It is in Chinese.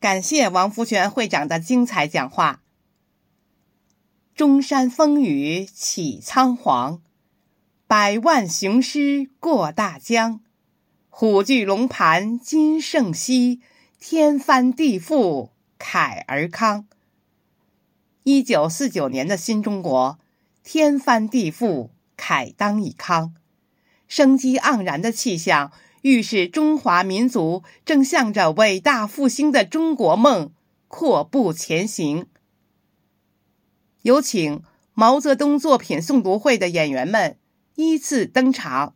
感谢王福全会长的精彩讲话。中山风雨起苍黄，百万雄师过大江。虎踞龙盘今胜昔，天翻地覆慨而慷。一九四九年的新中国，天翻地覆，慨当以慷，生机盎然的气象，预示中华民族正向着伟大复兴的中国梦阔步前行。有请毛泽东作品诵读会的演员们依次登场。